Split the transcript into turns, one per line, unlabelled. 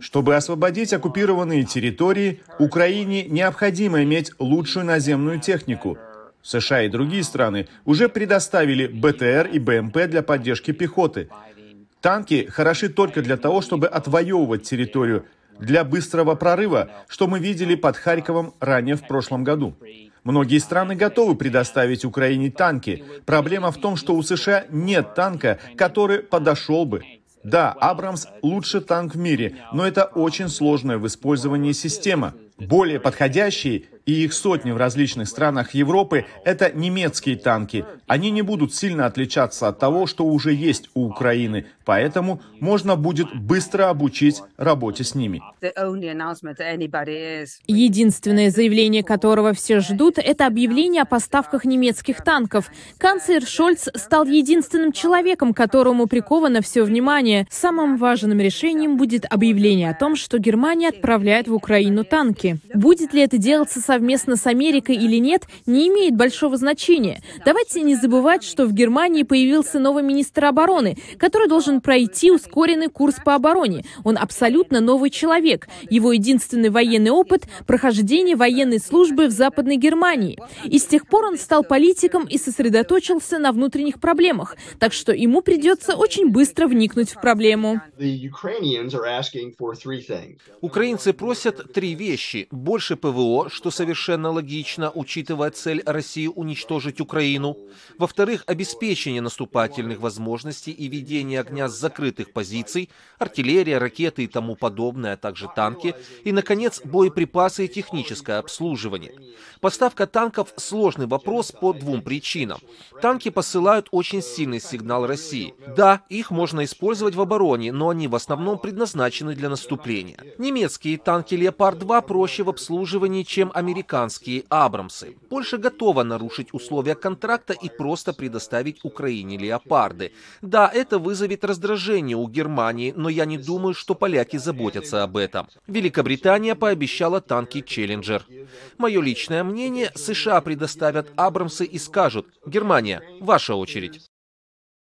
Чтобы освободить оккупированные территории, Украине необходимо иметь лучшую наземную технику. США и другие страны уже предоставили БТР и БМП для поддержки пехоты. Танки хороши только для того, чтобы отвоевывать территорию, для быстрого прорыва, что мы видели под Харьковом ранее в прошлом году. Многие страны готовы предоставить Украине танки. Проблема в том, что у США нет танка, который подошел бы. Да, Абрамс лучший танк в мире, но это очень сложная в использовании система. Более подходящие и их сотни в различных странах Европы, это немецкие танки. Они не будут сильно отличаться от того, что уже есть у Украины, поэтому можно будет быстро обучить работе с ними.
Единственное заявление которого все ждут, это объявление о поставках немецких танков. Канцлер Шольц стал единственным человеком, которому приковано все внимание. Самым важным решением будет объявление о том, что Германия отправляет в Украину танки. Будет ли это делаться со совместно с Америкой или нет, не имеет большого значения. Давайте не забывать, что в Германии появился новый министр обороны, который должен пройти ускоренный курс по обороне. Он абсолютно новый человек. Его единственный военный опыт – прохождение военной службы в Западной Германии. И с тех пор он стал политиком и сосредоточился на внутренних проблемах. Так что ему придется очень быстро вникнуть в проблему.
Украинцы просят три вещи. Больше ПВО, что совершенно логично, учитывая цель России уничтожить Украину. Во-вторых, обеспечение наступательных возможностей и ведение огня с закрытых позиций, артиллерия, ракеты и тому подобное, а также танки. И, наконец, боеприпасы и техническое обслуживание. Поставка танков – сложный вопрос по двум причинам. Танки посылают очень сильный сигнал России. Да, их можно использовать в обороне, но они в основном предназначены для наступления. Немецкие танки «Леопард-2» проще в обслуживании, чем американские «Абрамсы». Польша готова нарушить условия контракта и просто предоставить Украине «Леопарды». Да, это вызовет раздражение у Германии, но я не думаю, что поляки заботятся об этом. Великобритания пообещала танки «Челленджер». Мое личное мнение, США предоставят Абрамсы и скажут, Германия, ваша очередь.